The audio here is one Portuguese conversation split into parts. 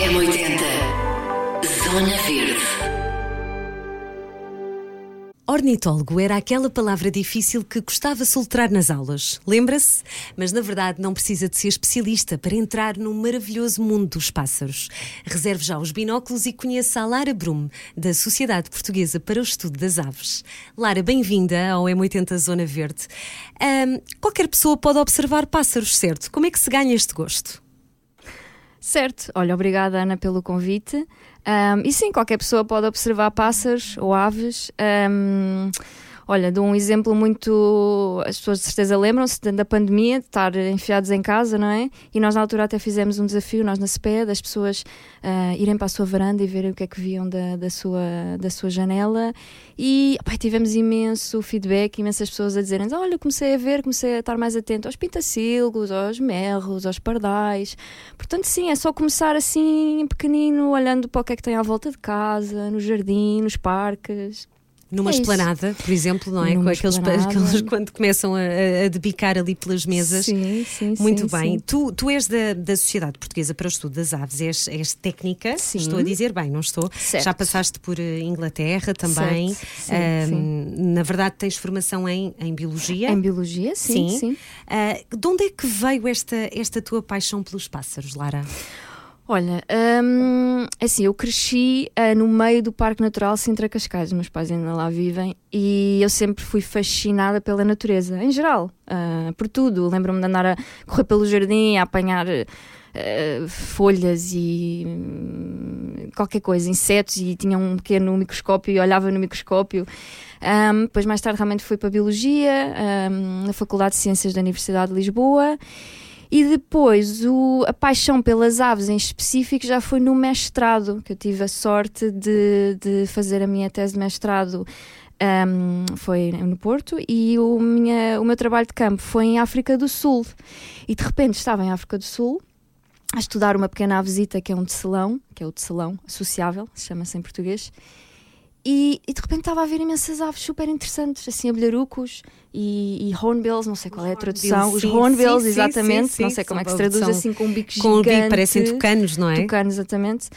M80 Zona Verde Ornitólogo era aquela palavra difícil que custava soltar nas aulas. Lembra-se? Mas na verdade não precisa de ser especialista para entrar no maravilhoso mundo dos pássaros. Reserve já os binóculos e conheça a Lara Brum, da Sociedade Portuguesa para o Estudo das Aves. Lara, bem-vinda ao M80 Zona Verde. Qualquer pessoa pode observar pássaros, certo? Como é que se ganha este gosto? Certo, olha, obrigada Ana pelo convite. Um, e sim, qualquer pessoa pode observar pássaros ou aves. Um, Olha, de um exemplo muito. As pessoas de certeza lembram-se da pandemia, de estar enfiados em casa, não é? E nós na altura até fizemos um desafio, nós na CPE, das pessoas uh, irem para a sua varanda e verem o que é que viam da, da, sua, da sua janela. E opa, tivemos imenso feedback, imensas pessoas a dizerem: Olha, comecei a ver, comecei a estar mais atento aos pintacilgos, aos merros, aos pardais. Portanto, sim, é só começar assim, pequenino, olhando para o que é que tem à volta de casa, no jardim, nos parques. Numa É esplanada, por exemplo, não é? Numa Com aqueles, aqueles quando começam a, a debicar ali pelas mesas. Sim, sim, Muito sim, bem. sim. Tu, tu és da, da Sociedade Portuguesa para o Estudo das Aves, és, és técnica, Sim. estou a dizer bem, não estou? Certo. Já passaste por eh, Inglaterra também. Certo. Sim, Ahm, Na verdade, tens formação em, em Biologia. Em biologia, sim, sim. Ah, de onde é que veio esta, esta tua paixão pelos pássaros, Lara? Olha, hum, assim, eu cresci ah, no meio do Parque Natural Sintra Cascais, meus pais ainda lá vivem, e eu sempre fui fascinada pela natureza, em geral, ah, por tudo. Lembro-me de andar a correr pelo jardim, a apanhar ah, folhas e hum, qualquer coisa, insetos, e tinha um pequeno microscópio e olhava no microscópio. Um, depois, mais tarde, realmente fui para Biologia, um, na Faculdade de Ciências da Universidade de Lisboa. E depois o- a paixão pelas aves em específico já foi no mestrado, que eu tive a sorte de, de fazer a minha tese de mestrado. um, foi no Porto e o, minha- o meu trabalho de campo foi em África do Sul. E de repente estava em África do Sul a estudar uma pequena avesita que é um tecelão, que é o tecelão associável, se chama-se em português. E, e de repente estava a ver imensas aves super interessantes, assim, abelharucos e, e hornbills, não sei qual é a tradução. Os hornbills, sim, exatamente, sim, não sim, sei como é que se traduz assim com um bico Com o gigante. bico parecem tucanos, não é? Tucanos, exatamente.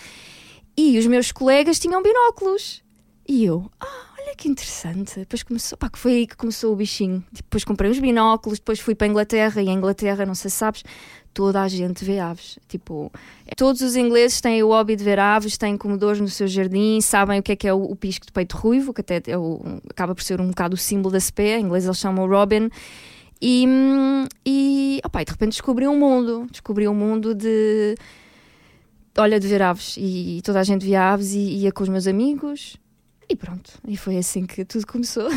E os meus colegas tinham binóculos. E eu, ah, olha que interessante. Depois começou, pá, que foi aí que começou o bichinho. Depois comprei os binóculos, depois fui para a Inglaterra e em Inglaterra, não sei se sabes, toda a gente vê aves. Tipo, todos os ingleses têm o hobby de ver aves, têm comedores no seu jardim, sabem o que é que é o, o pisco de peito ruivo, que até é o- acaba por ser um bocado o símbolo da CP, em inglês eles chamam Robin. E, e opá, e de repente descobri um mundo, descobri um mundo de olha, de ver aves e toda a gente via aves e ia com os meus amigos e pronto, e foi assim que tudo começou.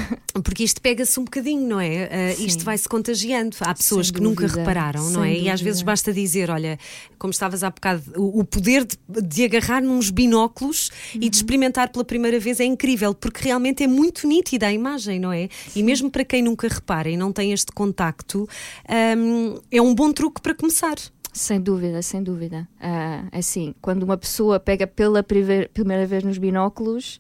Porque isto pega-se um bocadinho, não é? Sim. isto vai-se contagiando. Há pessoas que nunca dúvida, repararam, não é? E às dúvida. vezes basta dizer: olha, como estavas há bocado, o, o poder de, de agarrar nos binóculos e Uhum. de experimentar pela primeira vez é incrível, porque realmente é muito nítida a imagem, não é? E mesmo para quem nunca repara e não tem este contacto, hum, é um bom truque para começar. Sem dúvida, sem dúvida. Ah, assim, quando uma pessoa pega pela primeira vez nos binóculos,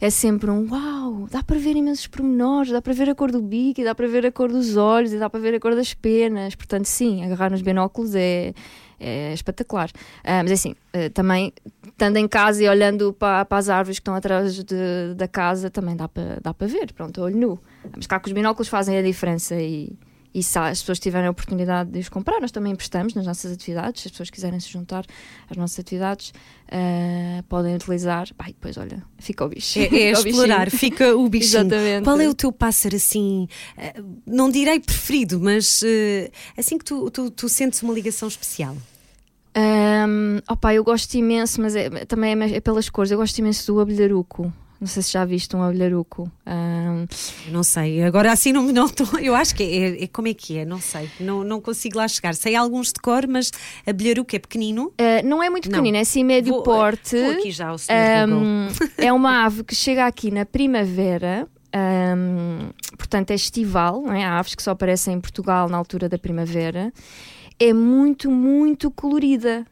é sempre um uau, dá para ver imensos pormenores, dá para ver a cor do bico, dá para ver a cor dos olhos, e dá para ver a cor das penas. Portanto, sim, agarrar nos binóculos é, é espetacular. Ah, mas assim, ah, também estando em casa e olhando para, as árvores que estão atrás de- da casa, também dá para, dá ver, pronto, olho nu. Mas cá que os binóculos fazem a diferença e, e se as pessoas tiverem a oportunidade de os comprar, nós também emprestamos nas nossas atividades. Se as pessoas quiserem se juntar às nossas atividades, ah, podem utilizar. E depois, olha, fica o bicho. É, é Fica explorar, fica o bichinho. Exatamente. Qual é o teu pássaro assim, eh, não direi preferido, mas eh, assim que tu, tu, tu sentes uma ligação especial? Um, opa, eu gosto imenso, mas é- também é, é pelas cores. Eu gosto imenso do abelharuco. Não sei se já viste um abelharuco. Um, Não sei, agora assim não, não tô- eu acho que é, é- como é que é, não sei, não, não consigo lá chegar. Sei alguns de cor, mas a bilharuca é pequenino. uh, não é muito Não. pequenino, é assim médio Vou- porte. Vou aqui já Google. Um, é uma ave que chega aqui na primavera. um, portanto, é estival, não é? Há aves que só aparecem em Portugal na altura da primavera. É muito, muito colorida.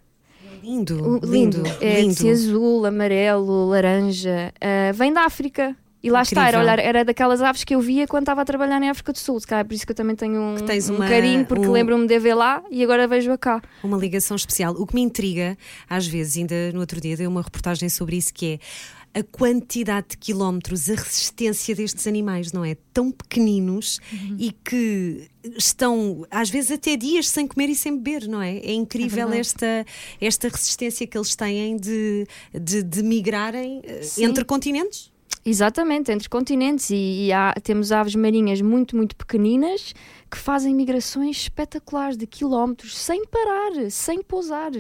Lindo, O- lindo, É lindo. de azul, amarelo, laranja. Ah, vem da África. E lá está, era, Incrível. olhar, era daquelas aves que eu via quando estava a trabalhar na África do Sul. Se calhar é por isso que eu também tenho um, um uma- carinho, porque um- lembro-me de ver lá e agora vejo-a cá. Uma ligação especial. O que me intriga, às vezes, ainda no outro dia dei uma reportagem sobre isso, que é a quantidade de quilómetros, a resistência destes animais, não é? Tão pequeninos e que estão, às vezes, até dias sem comer e sem beber, não é? É incrível verdade. esta, esta resistência que eles têm de, de, de migrarem eh, Sim. entre continentes. Exatamente, entre continentes. E, e há- temos aves marinhas muito, muito pequeninas que fazem migrações espetaculares de quilómetros sem parar, sem pousar.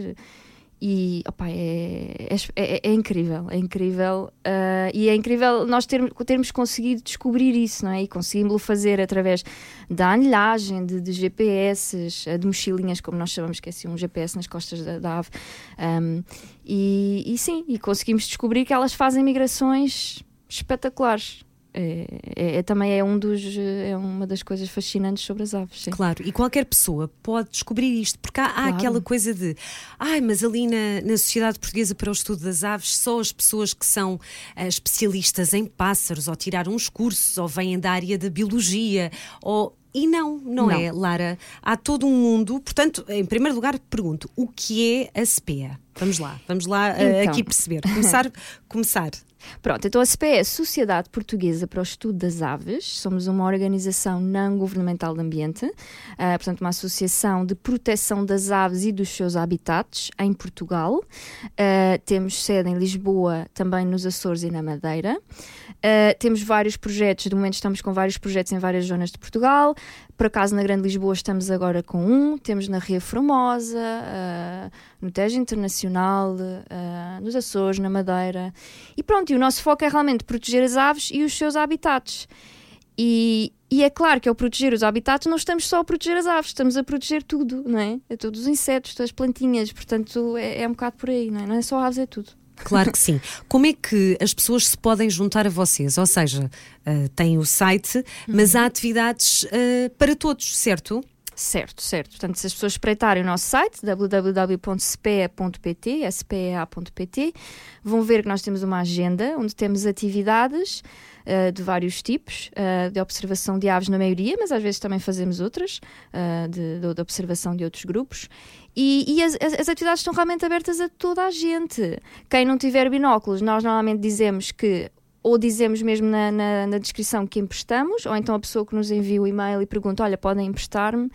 E opá, é, é, é- é incrível, é incrível. ah, e é incrível nós termos, termos conseguido descobrir isso, não é? E conseguimos-lo fazer através da anilhagem, de, de GPS, ah, de mochilinhas, como nós chamamos, que é assim um GPS nas costas da, da ave. Ahm, e, e sim, e conseguimos descobrir que elas fazem migrações espetaculares. É, é- é- também é, um dos, é uma das coisas fascinantes sobre as aves. Sim. Claro, e qualquer pessoa pode descobrir isto, porque há, há Claro. aquela coisa de ai, mas ali na, na Sociedade Portuguesa para o Estudo das Aves, só as pessoas que são ah, especialistas em pássaros, ou tiraram uns cursos, ou vêm da área da biologia, ou. E não, não, Não. é, Lara. Há todo um mundo. Portanto, em primeiro lugar, pergunto: o que é a SPEA? Vamos lá, vamos lá ah, Então. aqui perceber. Começar. começar. Pronto, então a SPE é a Sociedade Portuguesa para o Estudo das Aves. Somos uma organização não governamental de ambiente, ah, portanto, uma associação de proteção das aves e dos seus habitats em Portugal. Ah, temos sede em Lisboa, também nos Açores e na Madeira. Ah, temos vários projetos, de momento estamos com vários projetos em várias zonas de Portugal. Por acaso, na Grande Lisboa, estamos agora com um. Temos na Ria Formosa, no Tejo Internacional, nos Açores, na Madeira. E pronto, o nosso foco é realmente proteger as aves e os seus habitats. E, e é claro que ao proteger os habitats não estamos só a proteger as aves, estamos a proteger tudo, não é? É todos os insetos, as plantinhas, portanto é, é um bocado por aí, não é? Não é só aves, é tudo. Claro que sim. Como é que as pessoas se podem juntar a vocês? Ou seja, ah, têm o site, mas há atividades ah, para todos, certo? Certo, certo. Portanto, se as pessoas espreitarem o nosso site, www.spea.pt, spea.pt, vão ver que nós temos uma agenda onde temos atividades eh, de vários tipos, eh, de observação de aves na maioria, mas às vezes também fazemos outras, eh, de, de- observação de outros grupos. E, e as- as atividades estão realmente abertas a toda a gente. Quem não tiver binóculos, nós normalmente dizemos que ou dizemos mesmo na, na, na descrição que emprestamos, ou então a pessoa que nos envia o e-mail e pergunta: Olha, podem emprestar-me.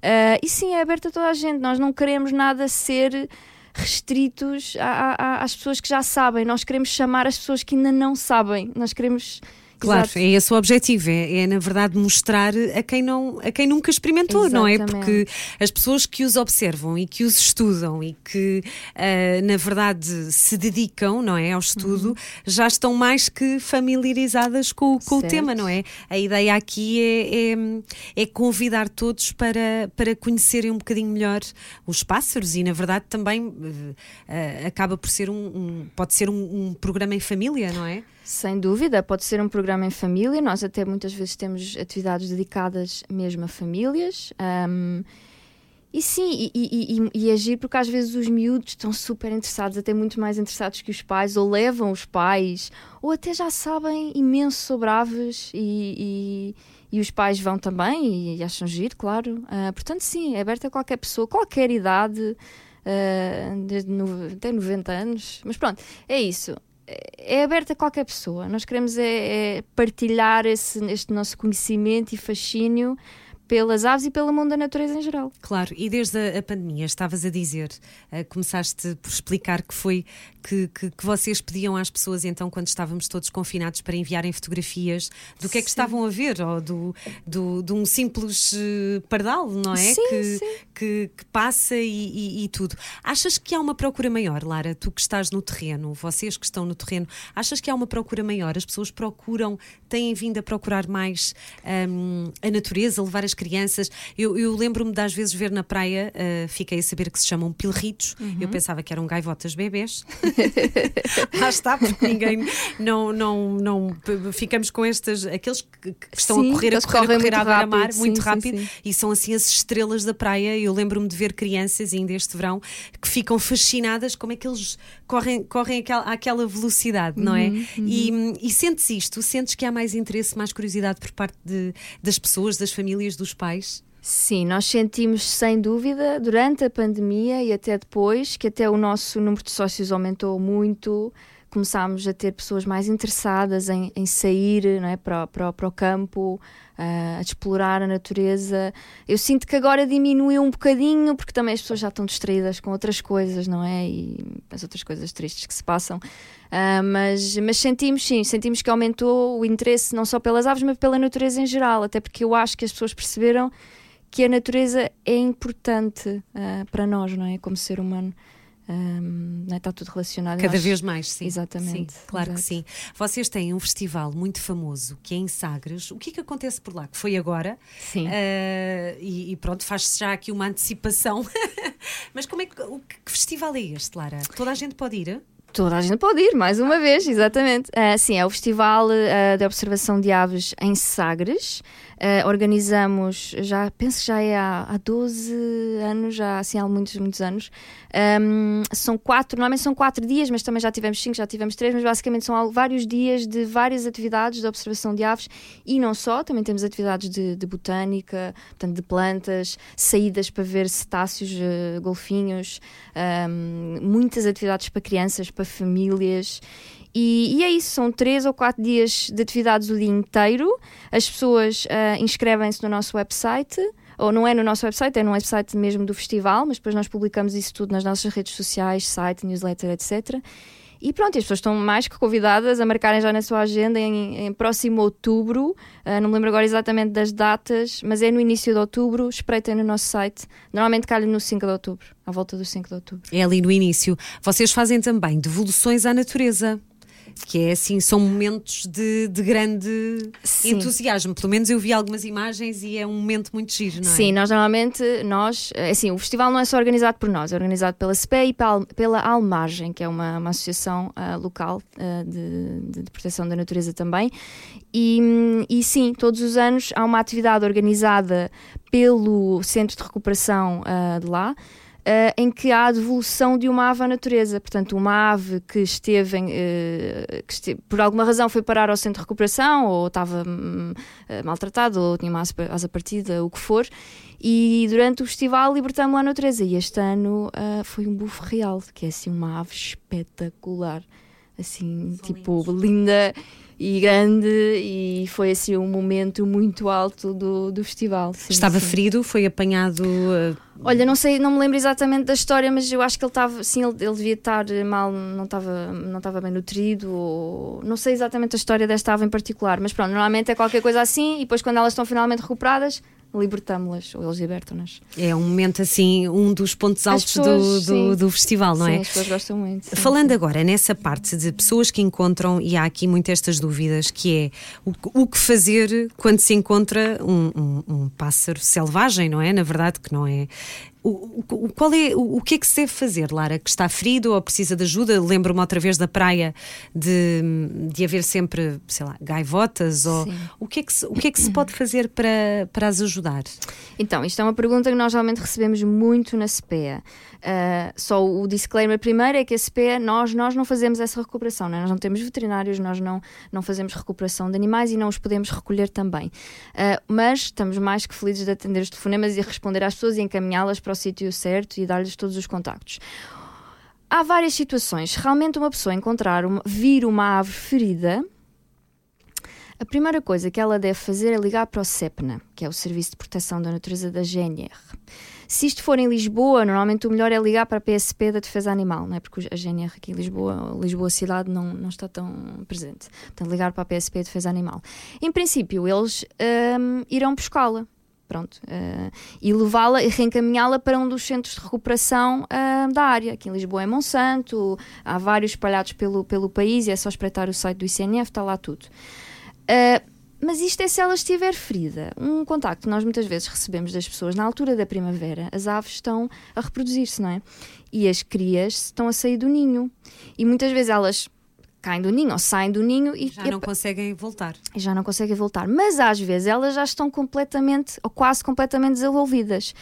Ah, e sim, é aberto a toda a gente. Nós não queremos nada ser restritos a- a- a- às pessoas que já sabem. Nós queremos chamar as pessoas que ainda não sabem. Nós queremos. Claro, Exato. é esse o objetivo, é, é, na verdade mostrar a quem, não, a quem nunca experimentou, não é? Exatamente. Porque as pessoas que os observam e que os estudam e que ah, na verdade se dedicam, não é, ao estudo, já estão mais que familiarizadas com, o- com o tema, não é? A ideia aqui é, é, é convidar todos para, para conhecerem um bocadinho melhor os pássaros e na verdade também ah, acaba por ser um, um- pode ser um, um programa em família, não é? Sem dúvida, pode ser um programa em família. Nós até muitas vezes temos atividades dedicadas mesmo a famílias. Ahm, e sim, e, e, e, e agir porque às vezes os miúdos estão super interessados, até muito mais interessados que os pais, ou levam os pais, ou até já sabem imenso sobre aves e, os pais vão também e, acham giro, claro. Ah, portanto, sim, é aberto a qualquer pessoa, qualquer idade, ah, desde no, até 90 anos. Mas pronto, é isso é aberto a qualquer pessoa. Nós queremos é, é partilhar esse, este nosso conhecimento e fascínio pelas aves e pelo mundo da natureza em geral. Claro, e desde a, a pandemia, estavas a dizer, eh, começaste por explicar que foi que, que, que vocês pediam às pessoas, então, quando estávamos todos confinados, para enviarem fotografias do que é que estavam a ver, ou do, do, de um simples eh, pardal, não é? Sim, que, sim. Que, que passa e, e- e tudo. Achas que há uma procura maior, Lara? Tu que estás no terreno, vocês que estão no terreno, achas que há uma procura maior? As pessoas procuram, têm vindo a procurar mais hum, a natureza, levar as crianças. Eu, eu lembro-me de às vezes ver na praia, uh, fiquei a saber que se chamam pilritos. Eu pensava que eram gaivotas bebés. Lá está, porque ninguém não, não, não ficamos com estas, aqueles que, que estão Sim, a correr, a correr, a correr à beira-mar rápido, muito sim, sim, rápido sim. e são assim as estrelas da praia. Eu lembro-me de ver crianças, ainda este verão, que ficam fascinadas como é que eles correm, correm àquela, àquela velocidade, não é? Uhum, E, e sentes isto? Sentes que há mais interesse, mais curiosidade por parte de, das pessoas, das famílias, dos pais? Sim, nós sentimos sem dúvida durante a pandemia e até depois que até o nosso número de sócios aumentou muito. Começámos a ter pessoas mais interessadas em, em sair não é, para, para, para o campo, uh, a explorar a natureza. Eu sinto que agora diminuiu um bocadinho, porque também as pessoas já estão distraídas com outras coisas, não é? E as outras coisas tristes que se passam. Uh, mas, mas sentimos, sim, sentimos que aumentou o interesse não só pelas aves, mas pela natureza em geral, até porque eu acho que as pessoas perceberam que a natureza é importante uh, para nós, não é? Como ser humano. Um, é? Está tudo relacionado. Cada vez mais, sim. Exatamente. Sim, claro Exato. que sim. Vocês têm um festival muito famoso que é em Sagres. O que é que acontece por lá? Que foi agora. Sim. Uh, e, e, pronto, faz-se já aqui uma antecipação. Mas como é que, o, que festival é este, Lara? Toda a gente pode ir? Toda a gente pode ir, mais uma vez, exatamente. Uh, sim, é o Festival uh, de Observação de Aves em Sagres. Uh, organizamos, já penso que já é há, há 12 anos, já assim há muitos, muitos anos. Um, são quatro, normalmente são quatro dias, mas também já tivemos cinco, já tivemos três, mas basicamente são vários dias de várias atividades de observação de aves e não só, também temos atividades de, de botânica, portanto, de plantas, saídas para ver cetáceos, golfinhos, um, muitas atividades para crianças, para famílias. E, e, é isso, são três ou quatro dias de atividades o dia inteiro. As pessoas uh, inscrevem-se no nosso website, ou não é no nosso website, é no website mesmo do festival, mas depois nós publicamos isso tudo nas nossas redes sociais, site, newsletter, etc. E pronto, as pessoas estão mais que convidadas a marcarem já na sua agenda em, em próximo outubro. Uh, não me lembro agora exatamente das datas, mas é no início de outubro. Espreitem no nosso site. Normalmente calha no 5 de outubro, à volta do 5 de outubro. É ali no início. Vocês fazem também devoluções à natureza que é assim, são momentos de, de grande Sim. entusiasmo. Pelo menos eu vi algumas imagens e é um momento muito giro, não é? Sim, nós normalmente, nós, assim, o festival não é só organizado por nós, é organizado pela CPE e pela Almargem, que é uma, uma associação uh, local uh, de, de, proteção da natureza também. E, e sim, todos os anos há uma atividade organizada pelo Centro de Recuperação uh, de lá. Uh, em que há a devolução de uma ave à natureza. Portanto, uma ave que esteve, em, uh, que esteve por alguma razão foi parar ao centro de recuperação, ou estava uh, maltratado, ou tinha uma asa partida, o que for, e durante o festival libertamos-la à natureza. E este ano foi um bufo real, que é assim uma ave espetacular, assim, São tipo, lindos. linda e grande e foi assim um momento muito alto do, do festival. Sim, Estava sim. ferido, foi apanhado. Uh, Olha, não sei, não me lembro exatamente da história, mas eu acho que ele estava, sim, ele, ele, devia estar mal, não estava, não estava bem nutrido, ou não sei exatamente a história desta ave em particular, mas pronto, normalmente é qualquer coisa assim e depois quando elas estão finalmente recuperadas, libertamos-las, ou eles libertam-nas. é um momento assim, um dos pontos As altos pessoas, do, do, sim. do festival, não sim, é? as pessoas gostam muito. sim, Falando sim. agora nessa parte de pessoas que encontram, e há aqui muitas estas dúvidas, que é o, o que fazer quando se encontra um, um, um pássaro selvagem, não é? Na verdade, que não é. O, o, qual é, o, o que é que se deve fazer, Lara? Que está ferido ou precisa de ajuda? Lembro-me outra vez da praia de, de haver sempre, sei lá, gaivotas. Ou, Sim. o, que é que se, o que é que se pode fazer para, para as ajudar? Então, isto é uma pergunta que nós realmente recebemos muito na SPEA. Uh, só o disclaimer primeiro é que a SPEA, nós, nós não fazemos essa recuperação, não é? nós não temos veterinários, nós não, não fazemos recuperação de animais e não os podemos recolher também. Uh, mas estamos mais que felizes de atender os telefonemas e responder às pessoas e encaminhá-las para o sítio certo e dar-lhes todos os contactos. Há várias situações. Realmente, uma pessoa encontrar, uma, vir uma ave ferida, a primeira coisa que ela deve fazer é ligar para o CEPNA, que é o Serviço de Proteção da Natureza da GNR. Se isto for em Lisboa, normalmente o melhor é ligar para a PSP da Defesa Animal, não é? porque a GNR aqui em Lisboa, Lisboa cidade, não, não está tão presente. Portanto, ligar para a PSP da Defesa Animal. Em princípio, eles hum, irão buscá-la. Pronto, uh, e levá-la e reencaminhá-la para um dos centros de recuperação uh, da área. Aqui em Lisboa é Monsanto, há vários espalhados pelo, pelo país e é só espreitar o site do ICNF, está lá tudo. Uh, mas isto é se ela estiver ferida. Um contacto que nós muitas vezes recebemos das pessoas na altura da primavera, as aves estão a reproduzir-se, não é? E as crias estão a sair do ninho. E muitas vezes elas caem do ninho ou saem do ninho e Já não conseguem voltar. e já não conseguem voltar. Mas às vezes elas já estão completamente ou quase completamente desenvolvidas.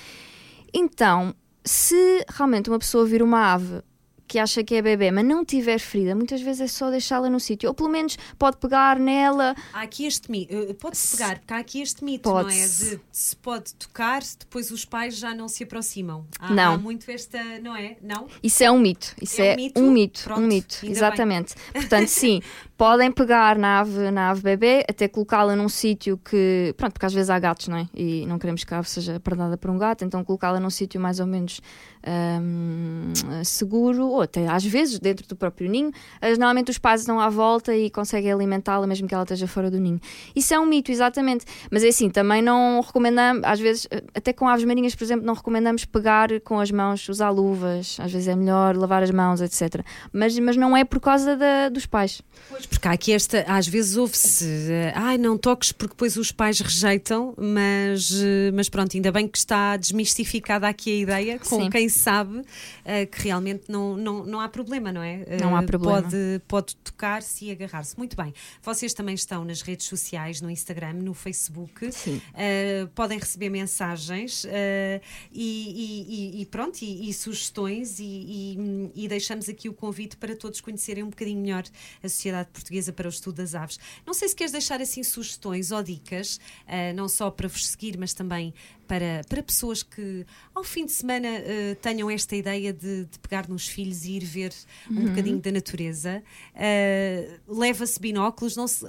então, se realmente uma pessoa vir uma ave que acha que é bebê, mas não tiver ferida, muitas vezes é só deixá-la no sítio. Ou pelo menos pode pegar nela. Há aqui este mito, uh, pode-se pegar, porque há aqui este mito, não é? De se pode tocar, depois os pais já não se aproximam. Há, não. Há muito esta, não é? Não? Isso é um mito. Isso é, é um mito, um mito. Pronto, um mito. Exatamente. Bem. Portanto, sim, podem pegar na ave, na ave bebê, até colocá-la num sítio que. Pronto, porque às vezes há gatos, não é? E não queremos que a ave seja predada por um gato, então colocá-la num sítio mais ou menos um, seguro, ou até às vezes dentro do próprio ninho. Normalmente os pais dão à volta e conseguem alimentá-la mesmo que ela esteja fora do ninho. Isso é um mito, exatamente. Mas é assim, também não recomendamos, às vezes, até com aves marinhas, por exemplo, não recomendamos pegar com as mãos, usar luvas, às vezes é melhor lavar as mãos, etc. Mas, mas não é por causa da, dos pais. Pois, porque há aqui esta, às vezes ouve-se, ai, não toques porque depois os pais rejeitam, mas, mas pronto, ainda bem que está desmistificada aqui a ideia com Sim. quem sabe uh, que realmente não, não, não há problema, não é? Uh, não há problema. Pode, pode tocar-se e agarrar-se. Muito bem. Vocês também estão nas redes sociais, no Instagram, no Facebook. Sim. Uh, podem receber mensagens e, e, e, pronto, e, e sugestões e, e, deixamos aqui o convite para todos conhecerem um bocadinho melhor a Sociedade Portuguesa para o Estudo das Aves. Não sei se queres deixar assim sugestões ou dicas, não só para vos seguir, mas também para, para pessoas que ao fim de semana uh, tenham esta ideia de, de, pegar nos filhos e ir ver um uhum. bocadinho da natureza. Uh, Leva-se binóculos, não se,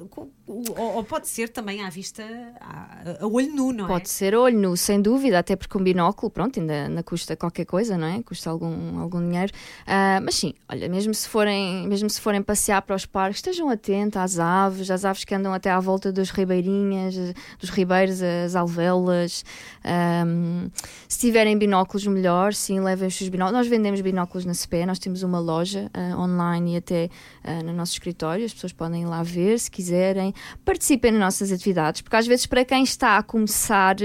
ou, ou, pode ser também à vista, a, a, olho nu, não pode é? Pode ser a olho nu, sem dúvida, até porque um binóculo, pronto, ainda, ainda custa qualquer coisa, não é? Custa algum, algum dinheiro. Uh, mas sim, olha, mesmo se, forem, mesmo se forem passear para os parques, estejam atentos às aves, às aves que andam até à volta das ribeirinhas, dos ribeiros, as alvéolas. Um, se tiverem binóculos, melhor, sim, levem os seus binóculos. Nós vendemos binóculos na CP, nós temos uma loja uh, online e até uh, no nosso escritório, as pessoas podem ir lá ver se quiserem. Participem nas nossas atividades, porque às vezes para quem está a começar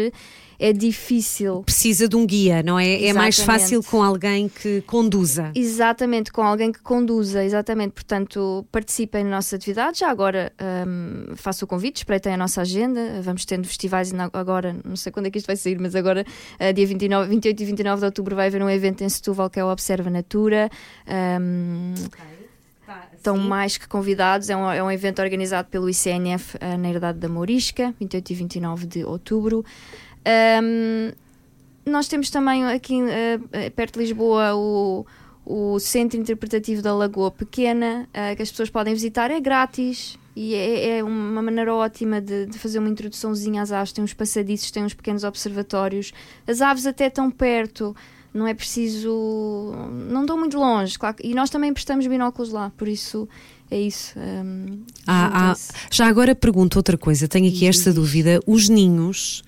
é difícil. Precisa de um guia, não é? Exatamente. É mais fácil com alguém que conduza. Exatamente, com alguém que conduza, exatamente. Portanto, participem na nossa atividade. Já agora um, faço o convite, espreitem a nossa agenda. Vamos tendo festivais agora, não sei quando é que isto vai sair, mas agora, uh, dia 29, 28 e 29 de outubro, vai haver um evento em Setúbal que é o Observa Natura. Um, okay estão mais que convidados. É um, é um evento organizado pelo ICNF uh, na Herdade da Mourisca, 28 e 29 de outubro. Um, nós temos também aqui uh, perto de Lisboa o, o Centro Interpretativo da Lagoa Pequena, uh, que as pessoas podem visitar, é grátis. E é, é uma maneira ótima de, de, fazer uma introduçãozinha às aves. Tem uns passadiços, tem uns pequenos observatórios. As aves até tão perto, não é preciso. Não estão muito longe, claro. E nós também prestamos binóculos lá, por isso é isso. Um, ah, ah, já agora pergunto outra coisa, tenho aqui esta dúvida. Os ninhos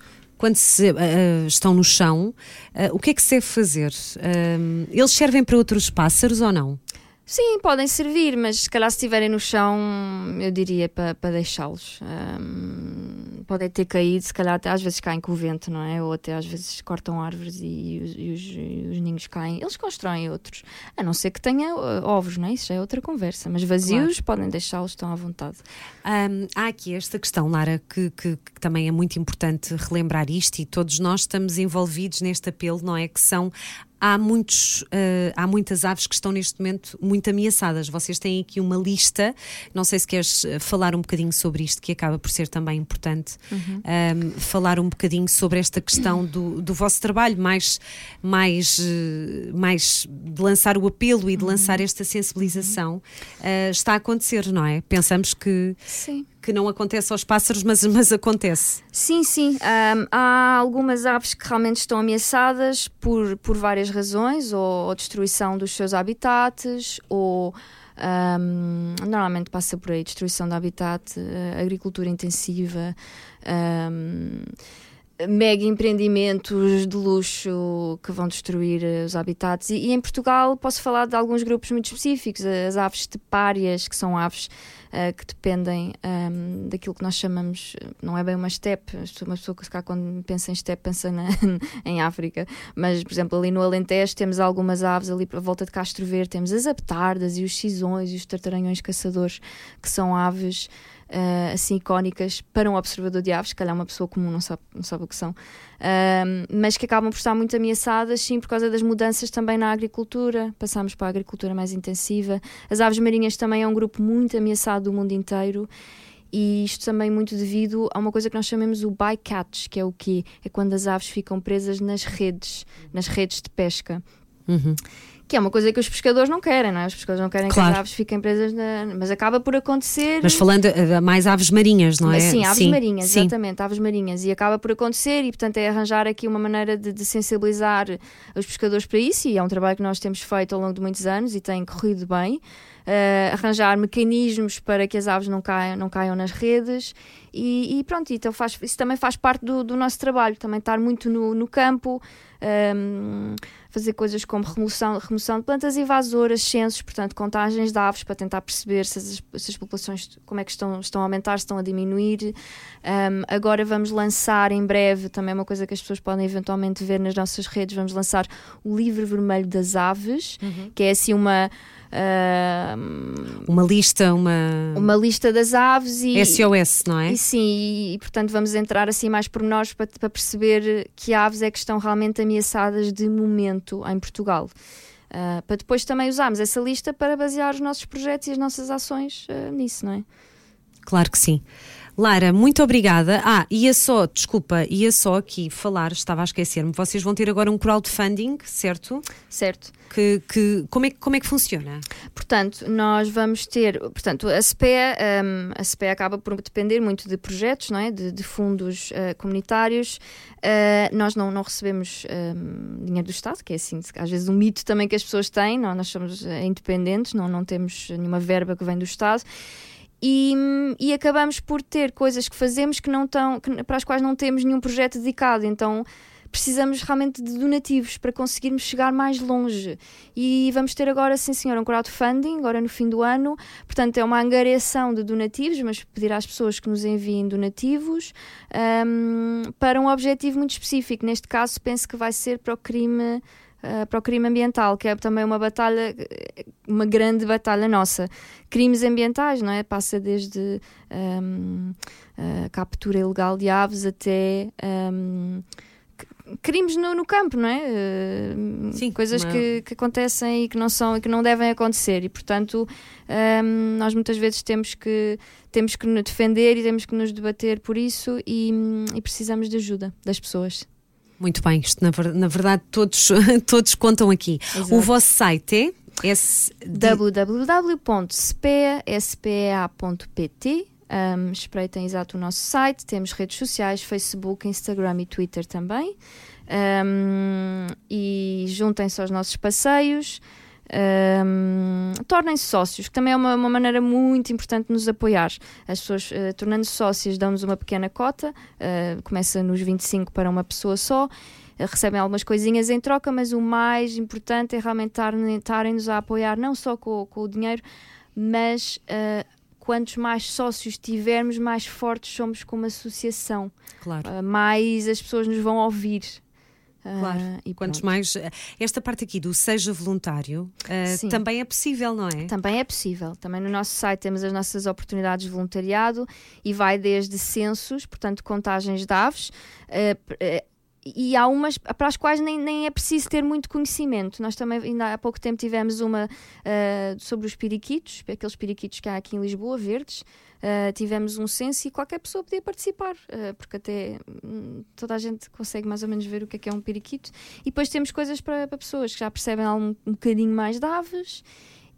quando se, uh, estão no chão, uh, o que é que se deve fazer? Uh, eles servem para outros pássaros ou não? Sim, podem servir, mas se calhar se estiverem no chão, eu diria para, deixá-los. Um, podem ter caído, se calhar até às vezes caem com o vento, não é? Ou até às vezes cortam árvores e, e, os, e os, ninhos caem. Eles constroem outros. A não ser que tenha uh, ovos, não é? Isso já é outra conversa. Mas vazios claro. podem deixá-los, estão à vontade. Um, há aqui esta questão, Lara, que, que, que também é muito importante relembrar isto e todos nós estamos envolvidos neste apelo, não é? Que são há, muitos, uh, há muitas aves que estão neste momento muito ameaçadas. Vocês têm aqui uma lista, não sei se queres eh, falar um bocadinho sobre isto, que acaba por ser também importante, uhum. um, falar um bocadinho sobre esta questão do, do vosso trabalho, mais, mais, uh, mais de lançar o apelo e de lançar uhum. esta sensibilização. Uh, está a acontecer, não é? Pensamos que. Sim que não acontece aos pássaros, mas, mas acontece. Sim, sim. Um, há algumas aves que realmente estão ameaçadas por, por várias razões, ou, ou destruição dos seus habitats, ou um, normalmente passa por aí destruição do habitat, uh, agricultura intensiva. Um, mega empreendimentos de luxo que vão destruir eh, os habitats. E, e, em Portugal posso falar de alguns grupos muito específicos, as aves estepárias, que são aves uh, que dependem um, ehm, daquilo que nós chamamos, não é bem uma steppe, uma pessoa que quando pensa em steppe pensa na, em África, mas por exemplo ali no Alentejo temos algumas aves ali à volta de Castro Verde, temos as aptardas e os cisões e os tartaranhões caçadores, que são aves uh, assim icónicas para um observador de aves, se calhar uma pessoa comum não sabe, não sabe o que são, uh, mas que acabam por estar muito ameaçadas, sim, por causa das mudanças também na agricultura. Passamos para a agricultura mais intensiva. As aves marinhas também é um grupo muito ameaçado do mundo inteiro. E isto também muito devido a uma coisa que nós chamamos o bycatch, que é o que É quando as aves ficam presas nas redes, nas redes de pesca. Uhum que é uma coisa que os pescadores não querem, não é? Os pescadores não querem claro. que as aves fiquem presas, na... mas acaba por acontecer. Mas falando de mais aves marinhas, não é? Sim, aves sim, marinhas, sim. exatamente, aves marinhas. E acaba por acontecer, e portanto é arranjar aqui uma maneira de, de, sensibilizar os pescadores para isso, e é um trabalho que nós temos feito ao longo de muitos anos e tem corrido bem. Uh, arranjar mecanismos para que as aves não caiam, não caiam nas redes e, e pronto, então faz, isso também faz parte do, do, nosso trabalho, também estar muito no, no campo, um, fazer coisas como remoção, remoção de plantas invasoras, censos, portanto, contagens de aves para tentar perceber se as, se as populações como é que estão, estão a aumentar, se estão a diminuir. Um, agora vamos lançar em breve, também é uma coisa que as pessoas podem eventualmente ver nas nossas redes, vamos lançar o livro vermelho das aves, uhum. que é assim uma. Uh, uma lista, uma... uma lista das aves e SOS, não é? E sim, e, e portanto vamos entrar assim mais por nós para, para perceber que aves é que estão realmente ameaçadas de momento em Portugal. Uh, para depois também usarmos essa lista para basear os nossos projetos e as nossas ações uh, nisso, não é? Claro que sim. Lara, muito obrigada. Ah, ia só, desculpa, ia só aqui falar, estava a esquecer-me. Vocês vão ter agora um crowdfunding, certo? Certo. Que, que, como, é, como é que funciona? Portanto, nós vamos ter, portanto, a SPE, um, a SPE acaba por depender muito de projetos, não é? de, de fundos uh, comunitários. Uh, nós não, não recebemos um, dinheiro do Estado, que é assim, às vezes um mito também que as pessoas têm, não, nós somos uh, independentes, não, não temos nenhuma verba que vem do Estado. E, e, acabamos por ter coisas que fazemos que não estão, que, para as quais não temos nenhum projeto dedicado. Então precisamos realmente de donativos para conseguirmos chegar mais longe. E vamos ter agora, sim senhor, um crowdfunding, agora no fim do ano. Portanto, é uma angariação de donativos, mas pedir às pessoas que nos enviem donativos um, para um objetivo muito específico. Neste caso, penso que vai ser para o crime uh, para o crime ambiental, que é também uma batalha, uma grande batalha nossa. Crimes ambientais, não é? Passa desde um, a captura ilegal de aves até. Um, crimes no, no, campo, não é? Uh, Sim, coisas uma... que, que, acontecem e que não são e que não devem acontecer e portanto um, nós muitas vezes temos que temos que nos defender e temos que nos debater por isso e, e precisamos de ajuda das pessoas. Muito bem, isto na, na verdade todos, todos contam aqui. Exato. O vosso site é www.spea.pt um, espreitem exato o nosso site, temos redes sociais, Facebook, Instagram e Twitter também. Um, e juntem-se aos nossos passeios. Um, tornem-se sócios, que também é uma, uma, maneira muito importante de nos apoiar. As pessoas, uh, tornando-se sócios, dão-nos uma pequena cota, uh, começa nos 25 para uma pessoa só, uh, recebem algumas coisinhas em troca, mas o mais importante é realmente estarem-nos a apoiar, não só com, com o dinheiro, mas quantos mais sócios tivermos, mais fortes somos como associação. Claro. mais as pessoas nos vão ouvir. Claro. Uh, e quantos pronto. mais. Esta parte aqui do seja voluntário uh, também é possível, não é? Também é possível. Também no nosso site temos as nossas oportunidades de voluntariado e vai desde censos, portanto, contagens de aves. Uh, e há umas para as quais nem, nem é preciso ter muito conhecimento. Nós também, ainda há pouco tempo, tivemos uma uh, sobre os periquitos, aqueles periquitos que há aqui em Lisboa, verdes. Uh, tivemos um censo e qualquer pessoa podia participar, uh, porque até hum, toda a gente consegue mais ou menos ver o que é que é um periquito. E depois temos coisas para, para pessoas que já percebem um, um bocadinho mais de aves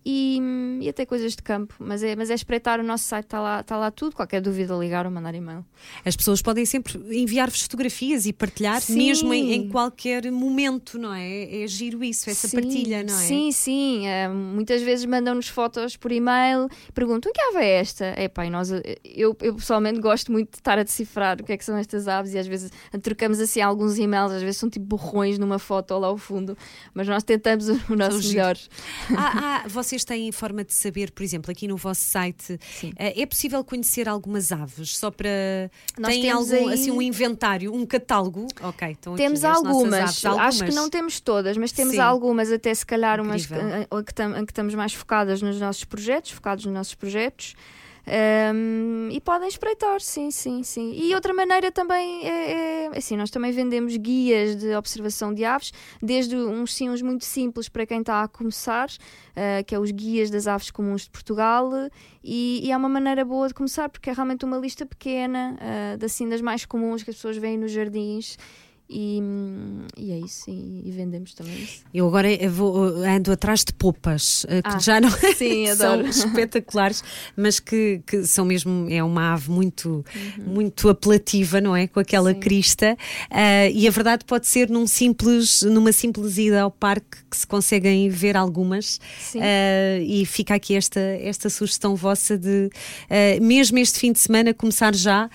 e, e até coisas de campo. Mas é, mas é espreitar o nosso site, está lá, está lá tudo. Qualquer dúvida, ligar ou mandar e-mail. As pessoas podem sempre enviar-vos fotografias e partilhar, sim. mesmo em, em, qualquer momento, não é? É giro isso, essa sim, partilha, não é? Sim, sim. Uh, muitas vezes mandam-nos fotos por e-mail, perguntam que ave é esta? É pá, nós, eu, eu pessoalmente gosto muito de estar a decifrar o que é que são estas aves e às vezes trocamos assim alguns e-mails, às vezes são tipo borrões numa foto lá ao fundo, mas nós tentamos o nosso melhor. Ah, ah, vocês vocês têm forma de saber, por exemplo, aqui no vosso site, Sim. Eh, é possível conhecer algumas aves? Só para. Nós tem algum, aí... assim, um inventário, um catálogo? Ok, Temos algumas. Aves, algumas. Acho que não temos todas, mas temos Sim. algumas, até se calhar umas que, que, que estamos mais focadas nos nossos projetos, focados nos nossos projetos. Um, e podem espreitar, sim, sim, sim. E outra maneira também é, é, assim, nós também vendemos guias de observação de aves, desde uns sim, uns muito simples para quem está a começar, uh, que é os guias das aves comuns de Portugal, e, e, é uma maneira boa de começar, porque é realmente uma lista pequena, uh, assim, das mais comuns que as pessoas veem nos jardins e, e, é isso, e, e, vendemos também isso. Eu agora vou, ando atrás de popas, eh, que ah, já não sim, são espetaculares, mas que, que, são mesmo, é uma ave muito, uhum. muito apelativa, não é? Com aquela sim. crista. Uh, e a verdade pode ser num simples, numa simples ida ao parque que se conseguem ver algumas. Uh, e fica aqui esta, esta sugestão vossa de, uh, mesmo este fim de semana, começar já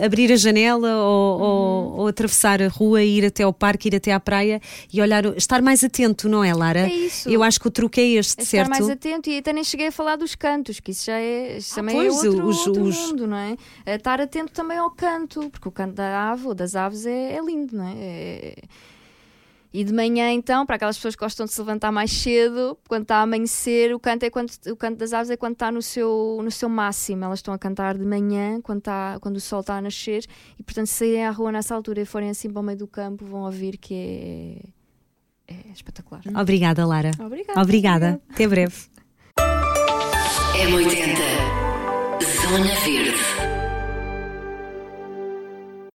a abrir a janela ou, uhum. ou, ou atravessar a rua, ir até ao parque, ir até à praia e olhar, estar mais atento, não é, Lara? É isso. Eu acho que o truque é este, é certo? Estar mais atento e até nem cheguei a falar dos cantos, que isso já é, isso ah, também é pois, é outro, os, outro os... mundo, não é? é? Estar atento também ao canto, porque o canto da ave ou das aves é, é lindo, não é? é e de manhã, então, para aquelas pessoas que gostam de se levantar mais cedo, quando está a amanhecer, o canto, é quando, o canto das aves é quando está no seu, no seu máximo. Elas estão a cantar de manhã, quando, está, quando o sol está a nascer, e portanto, se saírem à rua nessa altura e forem assim para o meio do campo, vão ouvir que é, é espetacular. Obrigada, Lara. Obrigada. Obrigada. Até breve. M80 Zona Verde.